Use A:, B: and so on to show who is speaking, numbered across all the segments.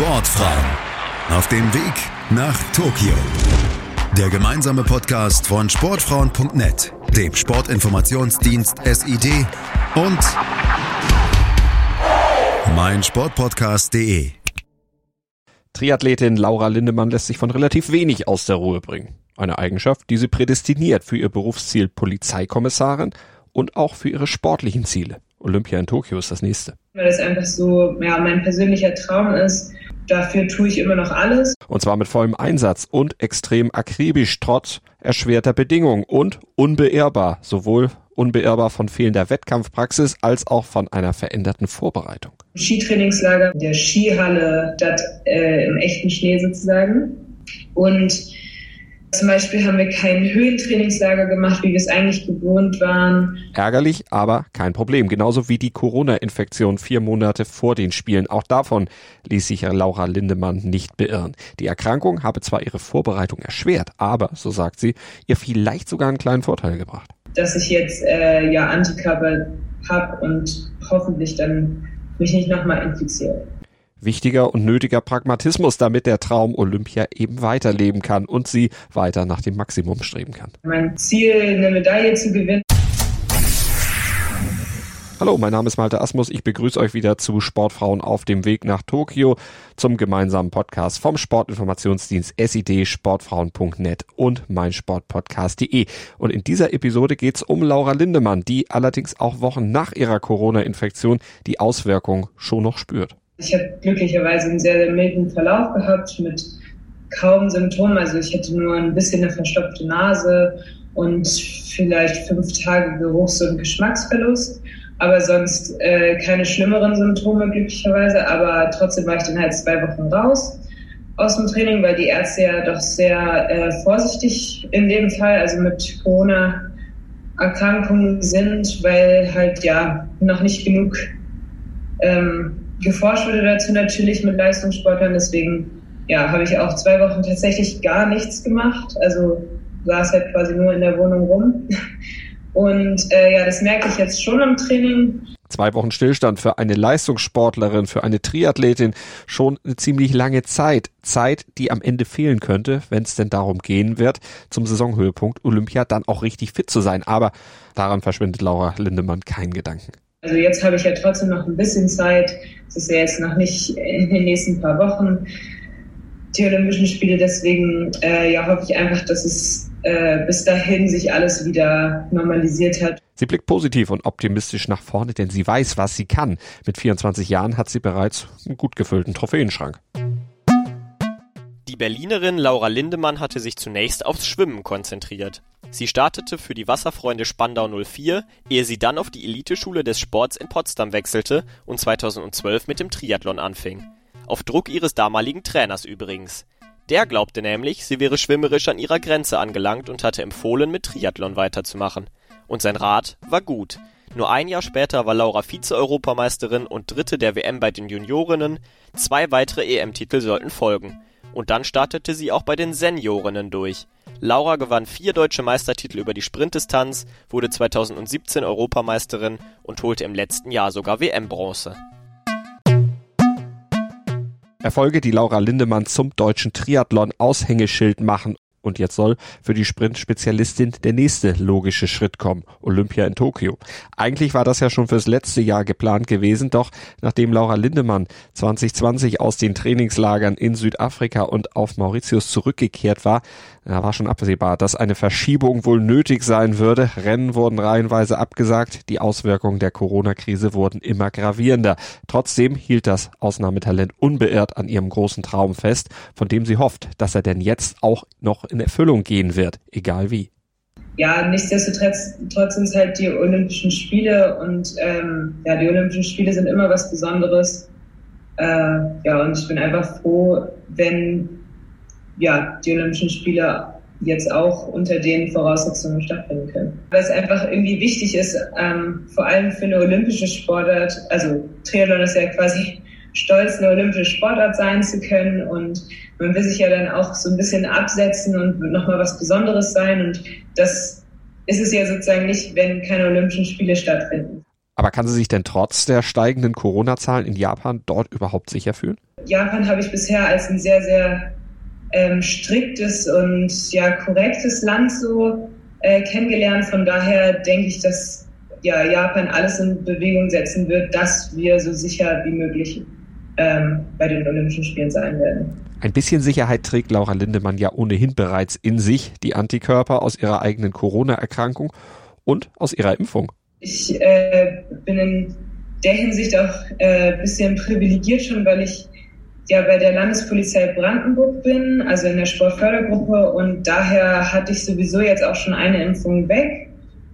A: Sportfrauen auf dem Weg nach Tokio. Der gemeinsame Podcast von Sportfrauen.net, dem Sportinformationsdienst SID und meinsportpodcast.de.
B: Triathletin Laura Lindemann lässt sich von relativ wenig aus der Ruhe bringen. Eine Eigenschaft, die sie prädestiniert für ihr Berufsziel Polizeikommissarin und auch für ihre sportlichen Ziele. Olympia in Tokio ist das nächste.
C: Weil das einfach so ja, mein persönlicher Traum ist. Dafür tue ich immer noch alles.
B: Und zwar mit vollem Einsatz und extrem akribisch, trotz erschwerter Bedingungen und unbeirrbar, sowohl unbeirrbar von fehlender Wettkampfpraxis als auch von einer veränderten Vorbereitung.
C: Skitrainingslager der Skihalle, das äh, im echten Schnee sozusagen. Und zum Beispiel haben wir kein Höhentrainingslager gemacht, wie wir es eigentlich gewohnt waren.
B: Ärgerlich, aber kein Problem. Genauso wie die Corona-Infektion vier Monate vor den Spielen. Auch davon ließ sich Laura Lindemann nicht beirren. Die Erkrankung habe zwar ihre Vorbereitung erschwert, aber, so sagt sie, ihr vielleicht sogar einen kleinen Vorteil gebracht.
C: Dass ich jetzt äh, ja Antikörper habe und hoffentlich dann mich nicht nochmal infiziere
B: wichtiger und nötiger Pragmatismus, damit der Traum Olympia eben weiterleben kann und sie weiter nach dem Maximum streben kann.
C: Mein Ziel, eine Medaille zu gewinnen.
B: Hallo, mein Name ist Malte Asmus. Ich begrüße euch wieder zu Sportfrauen auf dem Weg nach Tokio zum gemeinsamen Podcast vom Sportinformationsdienst SID, sportfrauen.net und meinsportpodcast.de. Und in dieser Episode geht es um Laura Lindemann, die allerdings auch Wochen nach ihrer Corona-Infektion die Auswirkung schon noch spürt.
C: Ich habe glücklicherweise einen sehr, sehr milden Verlauf gehabt mit kaum Symptomen. Also ich hatte nur ein bisschen eine verstopfte Nase und vielleicht fünf Tage Geruchs- und Geschmacksverlust. Aber sonst äh, keine schlimmeren Symptome glücklicherweise. Aber trotzdem war ich dann halt zwei Wochen raus aus dem Training, weil die Ärzte ja doch sehr äh, vorsichtig in dem Fall, also mit Corona-Erkrankungen sind, weil halt ja noch nicht genug ähm, geforscht wurde dazu natürlich mit Leistungssportlern. Deswegen ja, habe ich auch zwei Wochen tatsächlich gar nichts gemacht. Also saß halt quasi nur in der Wohnung rum. Und äh, ja, das merke ich jetzt schon im Training.
B: Zwei Wochen Stillstand für eine Leistungssportlerin, für eine Triathletin schon eine ziemlich lange Zeit. Zeit, die am Ende fehlen könnte, wenn es denn darum gehen wird, zum Saisonhöhepunkt Olympia dann auch richtig fit zu sein. Aber daran verschwindet Laura Lindemann keinen Gedanken.
C: Also jetzt habe ich ja trotzdem noch ein bisschen Zeit. Es ist ja jetzt noch nicht in den nächsten paar Wochen die Olympischen Spiele. Deswegen äh, ja, hoffe ich einfach, dass es äh, bis dahin sich alles wieder normalisiert hat.
B: Sie blickt positiv und optimistisch nach vorne, denn sie weiß, was sie kann. Mit 24 Jahren hat sie bereits einen gut gefüllten Trophäenschrank.
D: Die Berlinerin Laura Lindemann hatte sich zunächst aufs Schwimmen konzentriert. Sie startete für die Wasserfreunde Spandau 04, ehe sie dann auf die Eliteschule des Sports in Potsdam wechselte und 2012 mit dem Triathlon anfing. Auf Druck ihres damaligen Trainers übrigens. Der glaubte nämlich, sie wäre schwimmerisch an ihrer Grenze angelangt und hatte empfohlen, mit Triathlon weiterzumachen. Und sein Rat war gut. Nur ein Jahr später war Laura Vize-Europameisterin und Dritte der WM bei den Juniorinnen. Zwei weitere EM-Titel sollten folgen. Und dann startete sie auch bei den Seniorinnen durch. Laura gewann vier deutsche Meistertitel über die Sprintdistanz, wurde 2017 Europameisterin und holte im letzten Jahr sogar WM-Bronze.
B: Erfolge, die Laura Lindemann zum deutschen Triathlon Aushängeschild machen und jetzt soll für die Sprint-Spezialistin der nächste logische Schritt kommen, Olympia in Tokio. Eigentlich war das ja schon fürs letzte Jahr geplant gewesen, doch nachdem Laura Lindemann 2020 aus den Trainingslagern in Südafrika und auf Mauritius zurückgekehrt war, da war schon absehbar, dass eine Verschiebung wohl nötig sein würde. Rennen wurden reihenweise abgesagt, die Auswirkungen der Corona-Krise wurden immer gravierender. Trotzdem hielt das Ausnahmetalent unbeirrt an ihrem großen Traum fest, von dem sie hofft, dass er denn jetzt auch noch in Erfüllung gehen wird, egal wie.
C: Ja, nichtsdestotrotz sind es halt die Olympischen Spiele und ähm, ja, die Olympischen Spiele sind immer was Besonderes. Äh, ja, und ich bin einfach froh, wenn ja, die Olympischen Spiele jetzt auch unter den Voraussetzungen stattfinden können. Weil es einfach irgendwie wichtig ist, ähm, vor allem für eine olympische Sportart, also Triathlon ist ja quasi stolz, eine olympische Sportart sein zu können und man will sich ja dann auch so ein bisschen absetzen und nochmal was Besonderes sein und das ist es ja sozusagen nicht, wenn keine Olympischen Spiele stattfinden.
B: Aber kann sie sich denn trotz der steigenden Corona-Zahlen in Japan dort überhaupt sicher fühlen?
C: Japan habe ich bisher als ein sehr, sehr ähm, striktes und ja korrektes Land so äh, kennengelernt. Von daher denke ich, dass ja, Japan alles in Bewegung setzen wird, dass wir so sicher wie möglich ähm, bei den Olympischen Spielen sein werden.
B: Ein bisschen Sicherheit trägt Laura Lindemann ja ohnehin bereits in sich, die Antikörper aus ihrer eigenen Corona-Erkrankung und aus ihrer Impfung.
C: Ich äh, bin in der Hinsicht auch ein äh, bisschen privilegiert schon, weil ich ja bei der Landespolizei Brandenburg bin, also in der Sportfördergruppe und daher hatte ich sowieso jetzt auch schon eine Impfung weg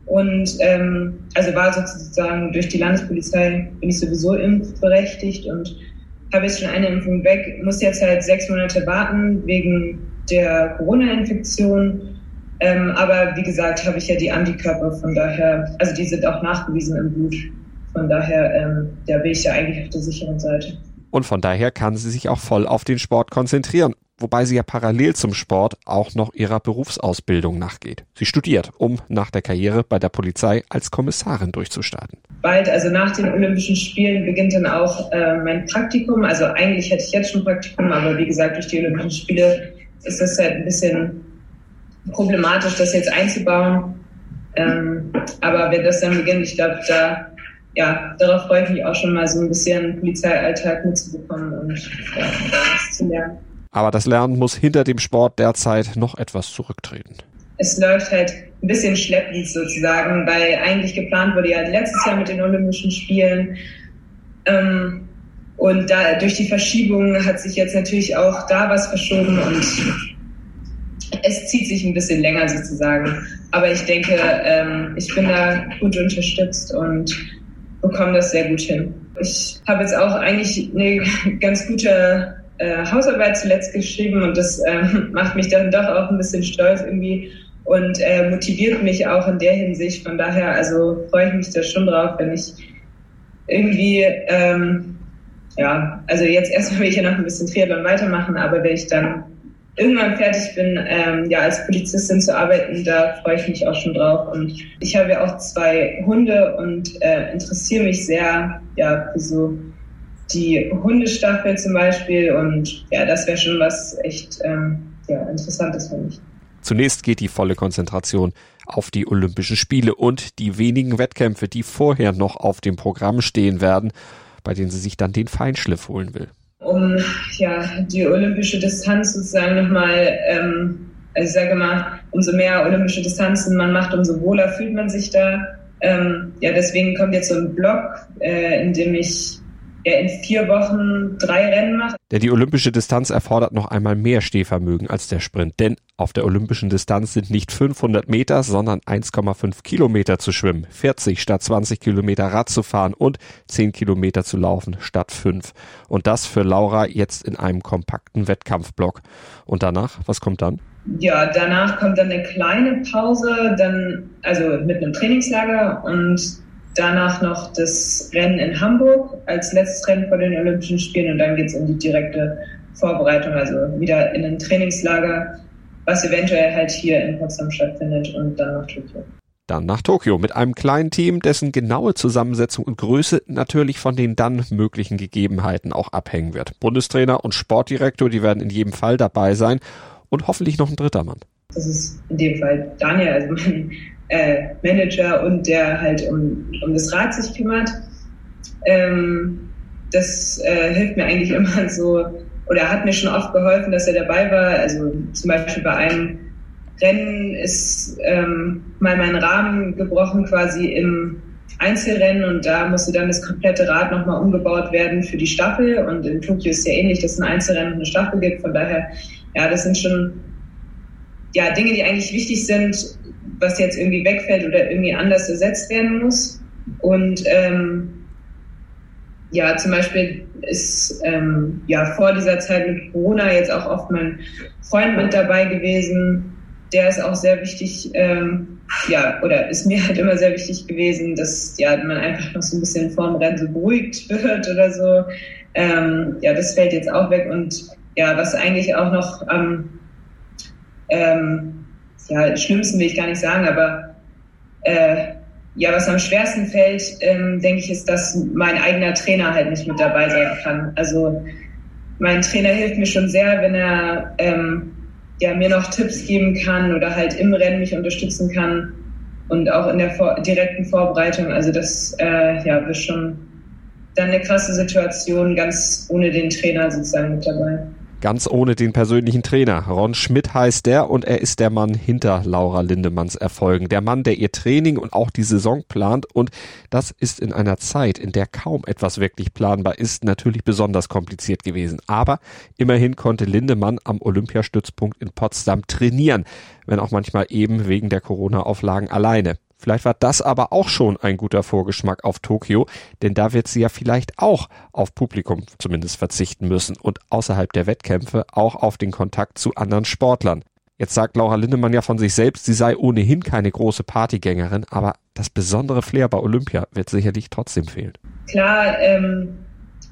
C: und ähm, also war sozusagen durch die Landespolizei bin ich sowieso impfberechtigt und habe jetzt schon eine Impfung weg, muss jetzt halt sechs Monate warten wegen der Corona-Infektion. Ähm, aber wie gesagt, habe ich ja die Antikörper, von daher, also die sind auch nachgewiesen im Blut. Von daher, ähm, da bin ich ja eigentlich auf der sicheren Seite.
B: Und von daher kann sie sich auch voll auf den Sport konzentrieren wobei sie ja parallel zum Sport auch noch ihrer Berufsausbildung nachgeht. Sie studiert, um nach der Karriere bei der Polizei als Kommissarin durchzustarten.
C: Bald, also nach den Olympischen Spielen, beginnt dann auch äh, mein Praktikum. Also eigentlich hätte ich jetzt schon Praktikum, aber wie gesagt, durch die Olympischen Spiele ist das halt ein bisschen problematisch, das jetzt einzubauen. Ähm, aber wenn das dann beginnt, ich glaube, da ja, darauf freue ich mich auch schon mal so ein bisschen Polizeialltag mitzubekommen und ja, was zu lernen.
B: Aber das Lernen muss hinter dem Sport derzeit noch etwas zurücktreten.
C: Es läuft halt ein bisschen schleppend sozusagen, weil eigentlich geplant wurde ja letztes Jahr mit den Olympischen Spielen. Ähm, und da, durch die Verschiebung hat sich jetzt natürlich auch da was verschoben und es zieht sich ein bisschen länger sozusagen. Aber ich denke, ähm, ich bin da gut unterstützt und bekomme das sehr gut hin. Ich habe jetzt auch eigentlich eine ganz gute äh, Hausarbeit zuletzt geschrieben und das ähm, macht mich dann doch auch ein bisschen stolz irgendwie und äh, motiviert mich auch in der Hinsicht. Von daher, also freue ich mich da schon drauf, wenn ich irgendwie, ähm, ja, also jetzt erstmal will ich ja noch ein bisschen Triathlon weitermachen, aber wenn ich dann irgendwann fertig bin, ähm, ja, als Polizistin zu arbeiten, da freue ich mich auch schon drauf. Und ich habe ja auch zwei Hunde und äh, interessiere mich sehr, ja, für so die Hundestaffel zum Beispiel. Und ja, das wäre schon was echt ähm, ja, Interessantes für mich.
B: Zunächst geht die volle Konzentration auf die Olympischen Spiele und die wenigen Wettkämpfe, die vorher noch auf dem Programm stehen werden, bei denen sie sich dann den Feinschliff holen will.
C: Um ja die olympische Distanz sozusagen nochmal, ähm, also ich sage mal, umso mehr olympische Distanzen man macht, umso wohler fühlt man sich da. Ähm, ja, deswegen kommt jetzt so ein Blog, äh, in dem ich er in vier Wochen drei Rennen macht.
B: Denn die olympische Distanz erfordert noch einmal mehr Stehvermögen als der Sprint. Denn auf der olympischen Distanz sind nicht 500 Meter, sondern 1,5 Kilometer zu schwimmen, 40 statt 20 Kilometer Rad zu fahren und 10 Kilometer zu laufen statt 5. Und das für Laura jetzt in einem kompakten Wettkampfblock. Und danach, was kommt dann?
C: Ja, danach kommt dann eine kleine Pause, dann also mit einem Trainingslager und danach noch das Rennen in Hamburg als letztes Rennen vor den Olympischen Spielen und dann geht es in die direkte Vorbereitung, also wieder in ein Trainingslager, was eventuell halt hier in Potsdam stattfindet und dann nach Tokio.
B: Dann nach Tokio mit einem kleinen Team, dessen genaue Zusammensetzung und Größe natürlich von den dann möglichen Gegebenheiten auch abhängen wird. Bundestrainer und Sportdirektor, die werden in jedem Fall dabei sein und hoffentlich noch ein dritter Mann.
C: Das ist in dem Fall Daniel, also mein äh, Manager und der halt um, um das Rad sich kümmert. Ähm, das äh, hilft mir eigentlich immer so, oder hat mir schon oft geholfen, dass er dabei war. Also zum Beispiel bei einem Rennen ist ähm, mal mein Rahmen gebrochen quasi im Einzelrennen und da musste dann das komplette Rad nochmal umgebaut werden für die Staffel und in Tokio ist ja ähnlich, dass es ein Einzelrennen und eine Staffel gibt. Von daher, ja, das sind schon ja, Dinge, die eigentlich wichtig sind, was jetzt irgendwie wegfällt oder irgendwie anders ersetzt werden muss. Und ähm, ja, zum Beispiel ist ähm, ja vor dieser Zeit mit Corona jetzt auch oft mein Freund mit dabei gewesen. Der ist auch sehr wichtig, ähm, ja, oder ist mir halt immer sehr wichtig gewesen, dass ja man einfach noch so ein bisschen vorm Rennen so beruhigt wird oder so. Ähm, ja, das fällt jetzt auch weg und ja, was eigentlich auch noch am ähm, ja, schlimmsten will ich gar nicht sagen, aber äh, ja, was am schwersten fällt, ähm, denke ich, ist, dass mein eigener Trainer halt nicht mit dabei sein kann. Also mein Trainer hilft mir schon sehr, wenn er ähm, ja, mir noch Tipps geben kann oder halt im Rennen mich unterstützen kann und auch in der vor direkten Vorbereitung. Also das äh, ja, ist schon dann eine krasse Situation, ganz ohne den Trainer sozusagen mit dabei.
B: Ganz ohne den persönlichen Trainer. Ron Schmidt heißt der und er ist der Mann hinter Laura Lindemanns Erfolgen. Der Mann, der ihr Training und auch die Saison plant und das ist in einer Zeit, in der kaum etwas wirklich planbar ist, natürlich besonders kompliziert gewesen. Aber immerhin konnte Lindemann am Olympiastützpunkt in Potsdam trainieren, wenn auch manchmal eben wegen der Corona-Auflagen alleine. Vielleicht war das aber auch schon ein guter Vorgeschmack auf Tokio, denn da wird sie ja vielleicht auch auf Publikum zumindest verzichten müssen und außerhalb der Wettkämpfe auch auf den Kontakt zu anderen Sportlern. Jetzt sagt Laura Lindemann ja von sich selbst, sie sei ohnehin keine große Partygängerin, aber das besondere Flair bei Olympia wird sicherlich trotzdem fehlen.
C: Klar, ähm,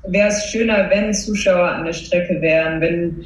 C: wäre es schöner, wenn Zuschauer an der Strecke wären, wenn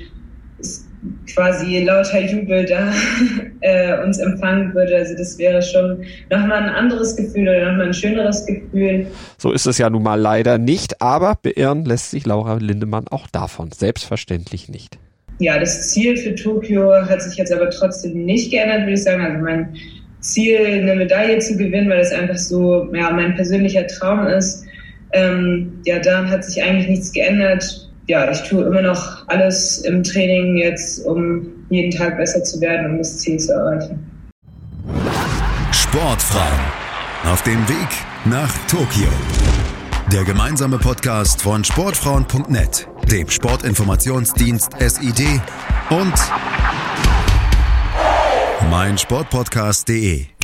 C: es quasi lauter Jubel da äh, uns empfangen würde. Also das wäre schon nochmal ein anderes Gefühl oder nochmal ein schöneres Gefühl.
B: So ist es ja nun mal leider nicht, aber beirren lässt sich Laura Lindemann auch davon. Selbstverständlich nicht.
C: Ja, das Ziel für Tokio hat sich jetzt aber trotzdem nicht geändert, würde ich sagen. Also mein Ziel, eine Medaille zu gewinnen, weil das einfach so ja, mein persönlicher Traum ist. Ähm, ja, daran hat sich eigentlich nichts geändert ja, ich tue immer noch alles im Training jetzt, um jeden Tag besser zu werden, um das Ziel zu erreichen.
A: Sportfrauen auf dem Weg nach Tokio. Der gemeinsame Podcast von Sportfrauen.net, dem Sportinformationsdienst SID und meinsportpodcast.de.